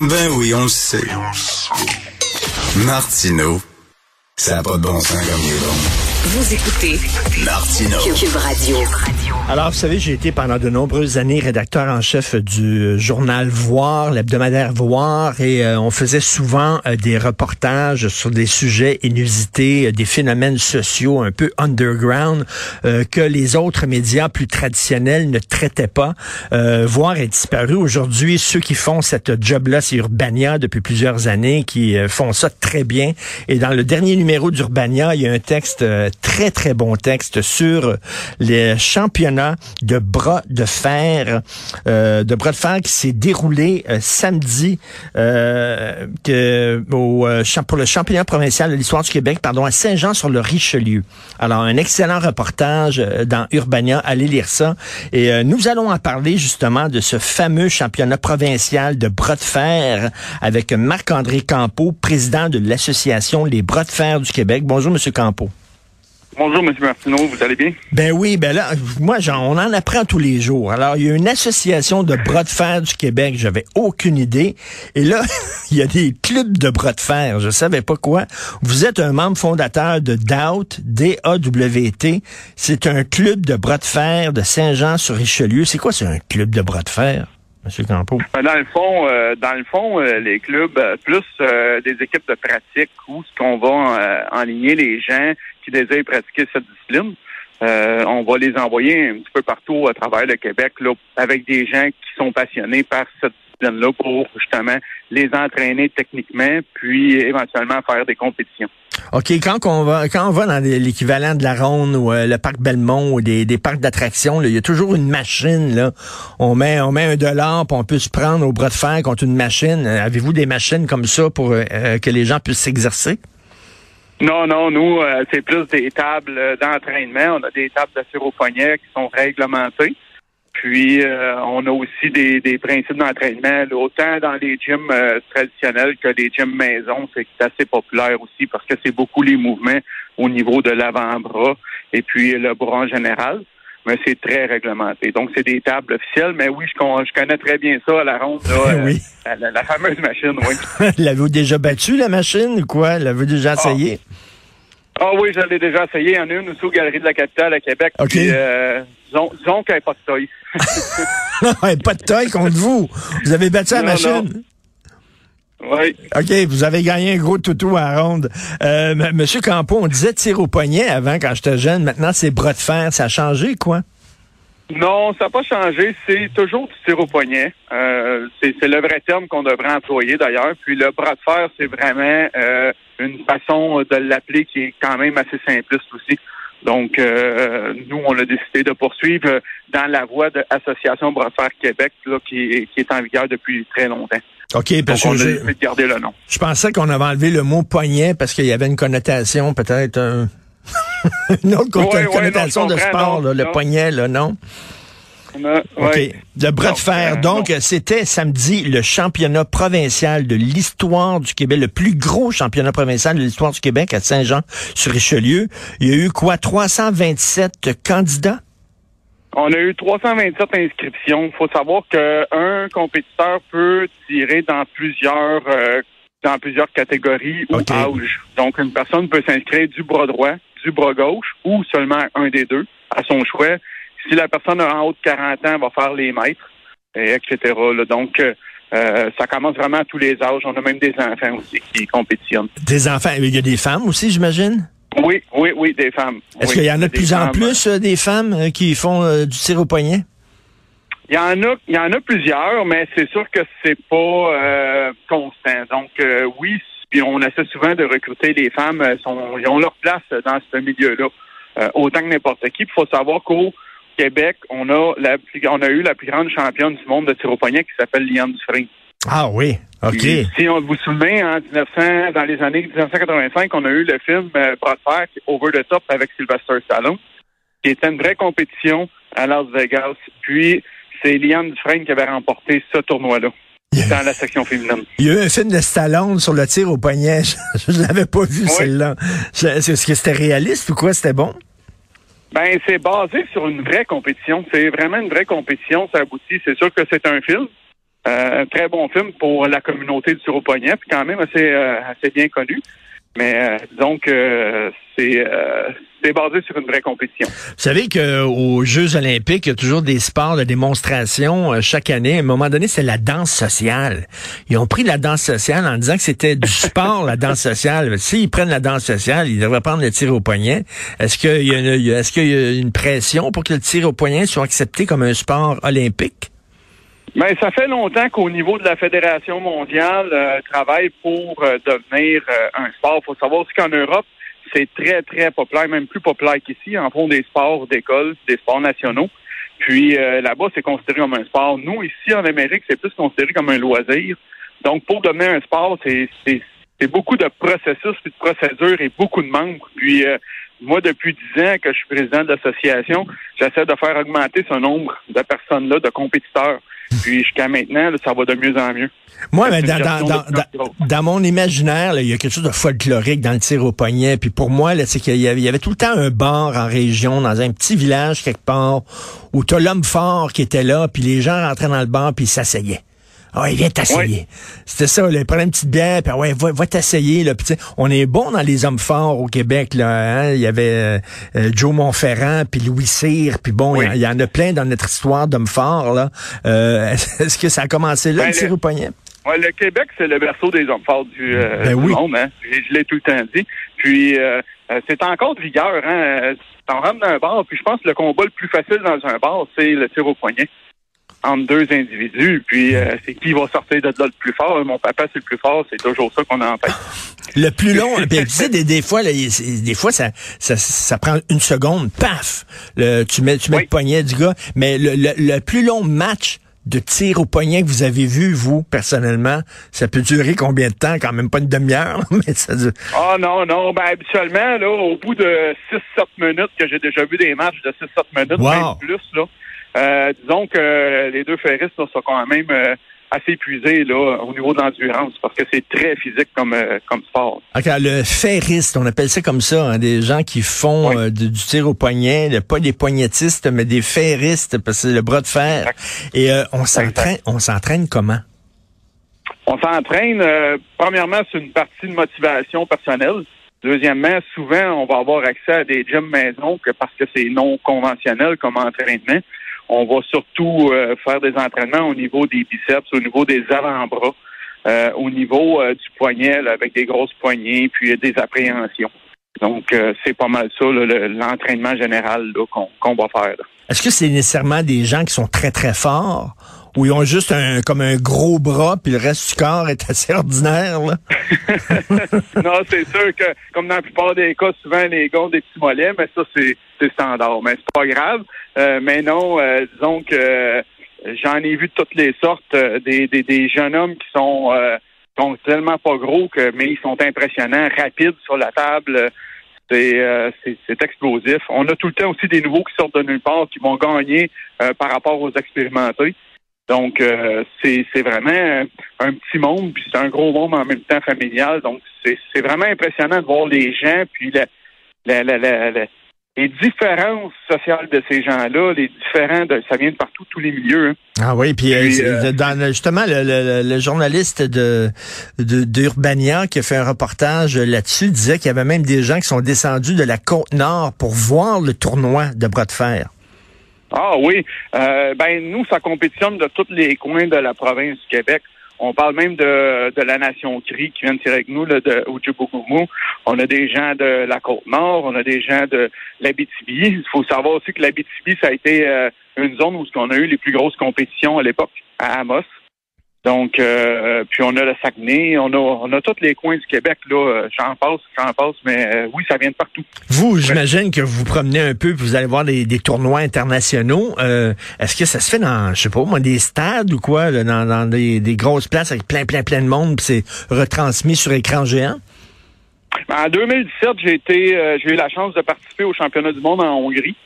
Ben oui, on le sait. Martineau, ça n'a pas de bon sens comme il est bon. Vous écoutez Martineau. Cube Radio. Alors, vous savez, j'ai été pendant de nombreuses années rédacteur en chef du journal Voir, l'hebdomadaire Voir, et euh, on faisait souvent euh, des reportages sur des sujets inusités, euh, des phénomènes sociaux un peu underground que les autres médias plus traditionnels ne traitaient pas. Voir est disparu. Aujourd'hui, ceux qui font cette job-là, c'est Urbania depuis plusieurs années, qui font ça très bien. Et dans le dernier numéro d'Urbania, il y a un texte très, très bon texte sur les championnats de bras de fer, euh, de bras de fer qui s'est déroulé euh, samedi euh, que, euh, pour le championnat provincial de l'histoire du Québec, pardon, à Saint-Jean-sur-le-Richelieu. Alors, un excellent reportage dans Urbania. Allez lire ça. Et nous allons en parler justement de ce fameux championnat provincial de bras de fer avec Marc-André Campeau, président de l'association Les Bras de fer du Québec. Bonjour, Monsieur Campeau. Bonjour, M. Martineau, vous allez bien? Ben oui, ben là, moi, on en apprend tous les jours. Alors, il y a une association de bras de fer du Québec, j'avais aucune idée. Et là, il y a des clubs de bras de fer, je savais pas quoi. Vous êtes un membre fondateur de DAWT, D-A-W-T. C'est un club de bras de fer de Saint-Jean-sur-Richelieu. C'est quoi, c'est un club de bras de fer? M. Campo? Ben, dans le fond, euh, dans le fond, euh, les clubs, euh, plus des équipes de pratique où ce qu'on va enligner les gens qui désirent pratiquer cette discipline. on va les envoyer un petit peu partout à travers le Québec là, avec des gens qui sont passionnés par cette discipline-là pour justement les entraîner techniquement, puis éventuellement faire des compétitions. OK, quand on va quand on va dans l'équivalent de la Ronde ou euh, le parc Belmont ou des, parcs d'attractions, il y a toujours une machine là. On met on met un dollar, puis on peut se prendre au bras de fer contre une machine. Euh, avez-vous des machines comme ça pour euh, que les gens puissent s'exercer? Non, non, nous, c'est plus des tables d'entraînement. On a des tables de poignet qui sont réglementées. Puis, euh, on a aussi des, des principes d'entraînement, autant dans les gyms euh, traditionnels que les gyms maison. C'est assez populaire aussi parce que c'est beaucoup les mouvements au niveau de l'avant-bras et puis le bras en général. Mais c'est très réglementé. Donc, c'est des tables officielles. Mais oui, je, je connais très bien ça à la ronde. Là, oui. Euh, la, fameuse machine, oui. L'avez-vous déjà battu, la machine, ou quoi? L'avez-vous déjà ah. essayé? Ah oui, je l'ai déjà essayé. Il y en a une aussi aux Galeries de la Capitale à Québec. OK. Puis, euh, disons, disons qu'elle n'a pas de taille. non, elle pas de taille contre vous. Vous avez battu la machine? Oui. OK, vous avez gagné un gros toutou à ronde. Euh, Monsieur Campo, on disait tir au poignet avant quand j'étais jeune. Maintenant, c'est bras de fer. Ça a changé, quoi? Non, ça n'a pas changé. C'est toujours du tir au poignet. Euh, c'est le vrai terme qu'on devrait employer d'ailleurs. Puis le bras de fer, c'est vraiment euh, une façon de l'appeler qui est quand même assez simpliste aussi. Donc, euh, nous, on a décidé de poursuivre dans la voie de l'Association Bras de Fer Québec, là, qui, est, en vigueur depuis très longtemps. OK, parce Donc, que on a décidé de garder le nom. Je pensais qu'on avait enlevé le mot poignet parce qu'il y avait une connotation peut-être une autre connotation de sport, le poignet, là, non? Le bras de fer. Euh, Donc, c'était samedi le championnat provincial de l'histoire du Québec, le plus gros championnat provincial de l'histoire du Québec à Saint-Jean-sur-Richelieu. Il y a eu quoi? 327 candidats? On a eu 327 inscriptions. Il faut savoir qu'un compétiteur peut tirer dans plusieurs euh, dans plusieurs catégories ou âges. Donc, une personne peut s'inscrire du bras droit, du bras gauche ou seulement un des deux à son choix. Si la personne a en haut de 40 ans, va faire les maîtres, et etc. Donc, euh, euh, ça commence vraiment à tous les âges. On a même des enfants aussi qui compétitionnent. Des enfants. Il y a des femmes aussi, j'imagine? Oui, oui, oui, des femmes. Est-ce qu'il y en a de plus en plus euh, des femmes qui font du tir au poignet? Il y en a, il y en a plusieurs, mais c'est sûr que c'est pas constant. Donc oui, puis on essaie souvent de recruter les femmes. Sont, ils ont leur place dans ce milieu-là, autant que n'importe qui. Il faut savoir qu'au Québec, on a, la, on a eu la plus grande championne du monde de tir au poignet qui s'appelle Liane Dufresne. Ah oui, OK. si on vous souvient, en 1900, dans les années 1985, on a eu le film euh, Over the Top avec Sylvester Stallone, qui était une vraie compétition à Las Vegas. Puis, c'est Liane Dufresne qui avait remporté ce tournoi-là. Dans la section féminine. Il y a eu un film de Stallone sur le tir au poignet. Je ne l'avais pas vu, celle-là. Est-ce que c'était réaliste ou quoi? C'était bon? Ben, c'est basé sur une vraie compétition. C'est vraiment une vraie compétition. Ça aboutit. C'est sûr que c'est un film, un très bon film pour la communauté du poignet, puis quand même assez, assez bien connu. Mais donc, c'est c'est basé sur une vraie compétition. Vous savez qu'aux Jeux olympiques, il y a toujours des sports de démonstration euh, chaque année. À un moment donné, c'est la danse sociale. Ils ont pris la danse sociale en disant que c'était du sport, la danse sociale. S'ils prennent la danse sociale, ils devraient prendre le tir au poignet. Est-ce qu'il y, a, est-ce qu'il y a une pression pour que le tir au poignet soit accepté comme un sport olympique? Mais ça fait longtemps qu'au niveau de la Fédération mondiale, euh, travaille pour euh, devenir un sport. Il faut savoir aussi qu'en Europe, c'est très, très populaire, même plus populaire qu'ici. En fond, des sports d'école, des sports nationaux. Puis euh, là-bas, c'est considéré comme un sport. Nous, ici, en Amérique, c'est plus considéré comme un loisir. Donc, pour devenir un sport, c'est beaucoup de processus, puis de procédures et beaucoup de membres. Puis euh, moi, depuis dix ans que je suis président de l'association, j'essaie de faire augmenter ce nombre de personnes-là, de compétiteurs. Puis jusqu'à maintenant, ça va de mieux en mieux. Moi, mais dans, dans, mon imaginaire, il y a quelque chose de folklorique dans le tir au poignet. Puis pour moi, c'est qu'il y, avait tout le temps un bar en région, dans un petit village quelque part, où tu as l'homme fort qui était là, puis les gens rentraient dans le bar, puis ils s'asseyaient. Ah, il vient t'asseyer. C'était ça, il prenait une petite bière, puis ouais, va, va t'asseyer. Là, on est bon dans les hommes forts au Québec. Là, hein. Il y avait euh, euh, Joe Montferrand, puis Louis Cyr, puis bon, il y, en a plein dans notre histoire d'hommes forts. Là. Euh, est-ce que ça a commencé là, ben, le tir au poignet? Ouais, le Québec, c'est le berceau des hommes forts du, ben monde. Hein. Je, l'ai tout le temps dit. Puis c'est encore de rigueur. Hein. T'en rentres dans un bar, puis je pense que le combat le plus facile dans un bar, c'est le tir au poignet entre deux individus, puis euh, c'est qui va sortir de là le plus fort. Mon papa, c'est le plus fort, c'est toujours ça qu'on a en tête. Le plus long, puis tu sais, des, fois, des fois, ça, ça, ça, prend une seconde, paf, le, tu mets, tu mets le poignet du gars, mais le, le, plus long match de tir au poignet que vous avez vu, vous, personnellement, ça peut durer combien de temps? Quand même pas une demi-heure, mais ça dure... Ah non, non, ben habituellement, là, au bout de 6-7 minutes, que j'ai déjà vu des matchs de 6-7 minutes, même plus, là, euh, disons que les deux ferristes sont quand même euh, assez épuisés là, au niveau de l'endurance parce que c'est très physique comme, euh, comme sport. le ferriste, on appelle ça comme ça, hein, des gens qui font du, tir au poignet, pas des poignettistes, mais des ferristes parce que c'est le bras de fer. Et on s'entraîne, on s'entraîne comment? On s'entraîne, premièrement, c'est une partie de motivation personnelle. Deuxièmement, souvent, on va avoir accès à des gyms maison que parce que c'est non conventionnel comme entraînement. On va surtout euh, faire des entraînements au niveau des biceps, au niveau des avant-bras, euh, au niveau euh, du poignet, avec des grosses poignées, puis des appréhensions. Donc, c'est pas mal ça, l'entraînement général qu'on va faire. Est-ce que c'est nécessairement des gens qui sont très, très forts ou ils ont juste un comme un gros bras puis le reste du corps est assez ordinaire là? non, c'est sûr que comme dans la plupart des cas, souvent les gars ont des petits mollets, mais ça c'est standard. Mais c'est pas grave. Euh, mais non, euh, disons que euh, j'en ai vu de toutes les sortes des, des, des, jeunes hommes qui sont, sont tellement pas gros que mais ils sont impressionnants, rapides sur la table. C'est explosif. On a tout le temps aussi des nouveaux qui sortent de nulle part, qui vont gagner par rapport aux expérimentés. Donc, euh, c'est vraiment un petit monde, puis c'est un gros monde en même temps familial. Donc, c'est vraiment impressionnant de voir les gens, puis la, la, la, les différences sociales de ces gens-là, les différents, de, ça vient de partout, tous les milieux. Hein. Ah oui, puis, euh, euh, dans, justement, le, le, journaliste de d'Urbania qui a fait un reportage là-dessus disait qu'il y avait même des gens qui sont descendus de la côte nord pour voir le tournoi de bras de fer. Ah oui. Euh, ben nous, ça compétitionne de tous les coins de la province du Québec. On parle même de, de la nation CRI qui vient de tirer avec nous, là, de. On a des gens de la Côte-Nord, on a des gens de l'Abitibi. Il faut savoir aussi que l'Abitibi, ça a été euh, une zone où on a eu les plus grosses compétitions à l'époque, à Amos. Donc, euh, puis on a le Saguenay, on a, on a tous les coins du Québec, là. Euh, j'en passe, j'en passe, mais euh, oui, ça vient de partout. Vous, j'imagine que vous vous promenez un peu, puis vous allez voir des, tournois internationaux. Est-ce que ça se fait dans, je sais pas, moi, des stades ou quoi, dans, des, grosses places avec plein, plein, plein de monde, puis c'est retransmis sur écran géant? Ben, en 2017, j'ai été, j'ai eu la chance de participer au championnat du monde en Hongrie,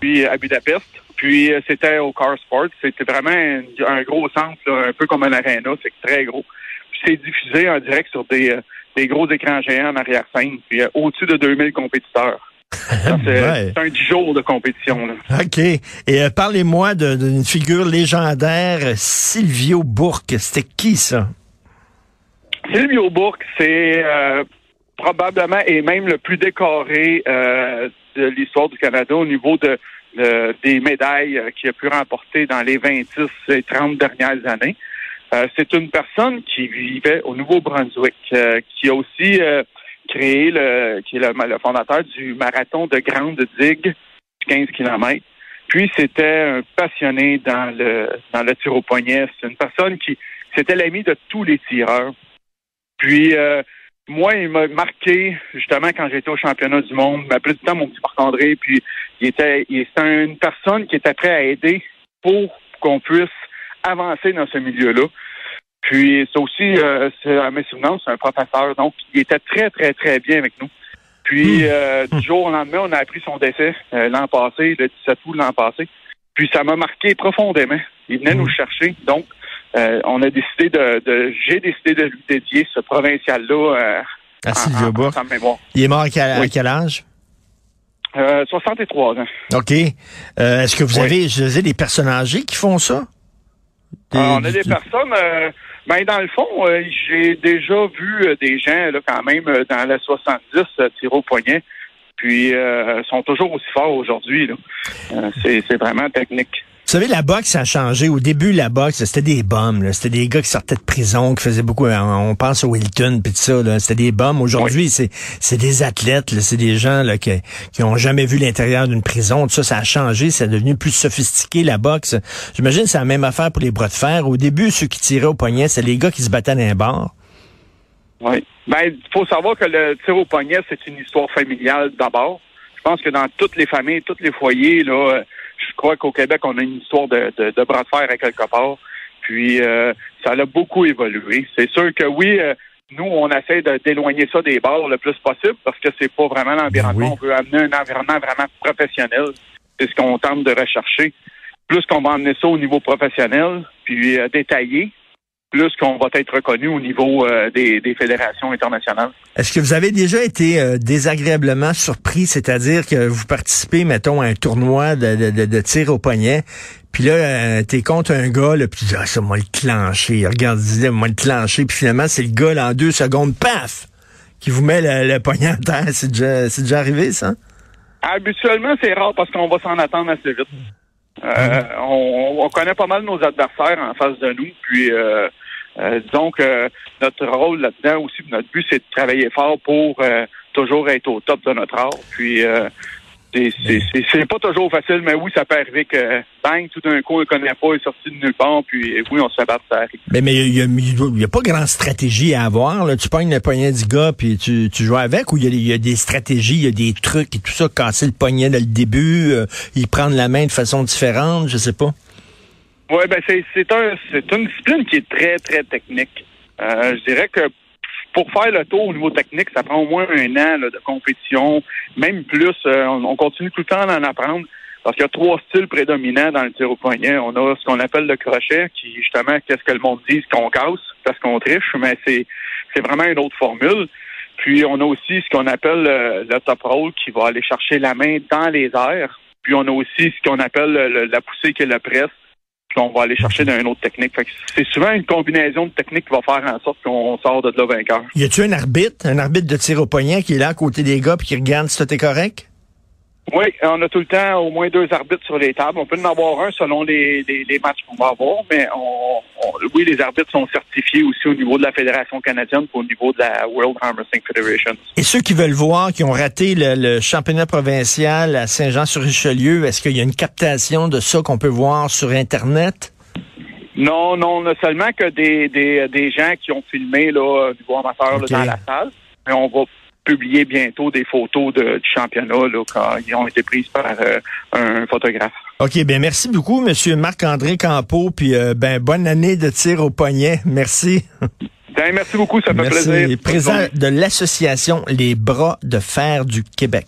puis à Budapest. Puis euh, c'était au Car Sport. C'était vraiment un, gros centre, un peu comme un arena. C'est très gros. Puis c'est diffusé en direct sur des, euh, des gros écrans géants en arrière-scène. Puis euh, au-dessus de 2000 compétiteurs. C'est un dix jours de compétition. Là. OK. Et euh, parlez-moi d'une figure légendaire, Silvio Bourque. C'était qui ça? Silvio Bourque, c'est euh, probablement et même le plus décoré euh, de l'histoire du Canada au niveau de, des médailles qu'il a pu remporter dans les 26 et 30 dernières années. c'est une personne qui vivait au Nouveau-Brunswick, qui a aussi créé le, qui est le, fondateur du marathon de Grande Digue, 15 km. Puis c'était un passionné dans le dans le tir au poignet. C'est une personne qui c'était l'ami de tous les tireurs. Puis euh, moi, il m'a marqué justement quand j'étais au championnat du monde. Il m'appelait tout le temps mon petit Marc-André. Puis il était, il était une personne qui était prête à aider pour qu'on puisse avancer dans ce milieu-là. Puis c'est aussi, euh, c'est, à mes souvenirs, c'est un professeur, donc il était très, très, très bien avec nous. Puis hmm. euh, du jour au lendemain, on a appris son décès euh, l'an passé, le 17 août l'an passé. Puis ça m'a marqué profondément. Il venait nous hmm. chercher, donc on a décidé de, j'ai décidé de lui dédier ce provincial-là à Sylvia mémoire. Il est mort à quel, âge? 63 ans. OK. Est-ce que vous avez, je disais, des personnes âgées qui font ça? on a des personnes ben, dans le fond, euh, j'ai déjà vu euh, des gens, là, quand même, euh, dans les 70, tirer au poignet. Puis, sont toujours aussi forts aujourd'hui. c'est vraiment technique. Vous savez, la boxe a changé. Au début, la boxe, c'était des bombes. C'était des gars qui sortaient de prison, qui faisaient beaucoup. On pense au Wilton, puis tout ça. C'était des bombes. Aujourd'hui, c'est c'est des athlètes. C'est des gens là, qui qui ont jamais vu l'intérieur d'une prison. Tout ça, ça a changé. C'est devenu plus sophistiqué la boxe. J'imagine que c'est la même affaire pour les bras de fer. Au début, ceux qui tiraient au poignet, c'est les gars qui se battaient dans un bar. Oui. Ben, il faut savoir que le tir au poignet, c'est une histoire familiale d'abord. Je pense que dans toutes les familles, tous les foyers, là je crois qu'au Québec, on a une histoire de, de, bras de fer à quelque part. Puis euh, ça a beaucoup évolué. C'est sûr que oui, euh, nous, on essaie d'éloigner ça des bars le plus possible parce que c'est pas vraiment l'environnement. On veut amener un environnement vraiment professionnel. C'est ce qu'on tente de rechercher. Plus qu'on va amener ça au niveau professionnel, puis euh, détaillé, plus qu'on va être reconnu au niveau euh, des, fédérations internationales. Est-ce que vous avez déjà été euh, désagréablement surpris, c'est-à-dire que vous participez, mettons, à un tournoi de, tir au poignet, puis là, euh, t'es contre un gars, là, puis tu dis, ah, ça, moi, le clencher, regarde, moi, le clencher, puis finalement, c'est le gars, là, en deux secondes, paf, qui vous met le, poignet en terre. C'est déjà, c'est déjà arrivé, ça? Habituellement, c'est rare parce qu'on va s'en attendre assez vite. on, on, connaît pas mal nos adversaires en face de nous, puis euh, disons que notre rôle là-dedans aussi, notre but, c'est de travailler fort pour euh, toujours être au top de notre art. Puis euh, c'est pas toujours facile, mais oui, ça peut arriver que bang, tout d'un coup, on ne connaît pas, il est sorti de nulle part, puis oui, on se fait battre, ça arrive. Mais mais il y a, pas grande stratégie à avoir. Là. Tu pognes le poignet du gars, puis tu, tu joues avec, ou il y, a, des stratégies, il y a des trucs et tout ça, casser le poignet dès le début, euh, y prendre la main de façon différente, je sais pas. Oui, ben c'est c'est un c'est une discipline qui est très très technique. Euh, je dirais que pour faire le tour au niveau technique, ça prend au moins un an de compétition, même plus. Euh, on, continue tout le temps d'en apprendre parce qu'il y a trois styles prédominants dans le tir au. On a ce qu'on appelle le crochet, qui justement, qu'est-ce que le monde dit, qu'on casse parce qu'on triche, mais c'est c'est vraiment une autre formule. Puis on a aussi ce qu'on appelle le, le top roll, qui va aller chercher la main dans les airs. Puis on a aussi ce qu'on appelle la poussée qui est le presse on va aller chercher dans une autre technique. c'est souvent une combinaison de techniques qui va faire en sorte qu'on sort de là vainqueur. Y a-tu un arbitre, un arbitre de tir au poignet qui est là à côté des gars et qui regarde si est correct? Oui, on a tout le temps au moins deux arbitres sur les tables. On peut en avoir un selon les, matchs qu'on va avoir, mais oui, les arbitres sont certifiés aussi au niveau de la Fédération canadienne et au niveau de la World Arm Wrestling Federation. Et ceux qui veulent voir, qui ont raté le, championnat provincial à Saint-Jean-sur-Richelieu, est-ce qu'il y a une captation de ça qu'on peut voir sur Internet? Non, non, on a seulement que des, des, gens qui ont filmé là, du niveau amateur dans la salle. Mais on va publier bientôt des photos de, du championnat là, quand ils ont été prises par euh, un photographe. OK, bien merci beaucoup, Monsieur Marc-André Campeau, puis euh, ben bonne année de tir au poignet. Merci. Ben, merci beaucoup, ça fait merci. plaisir. Président de l'Association Les Bras de fer du Québec.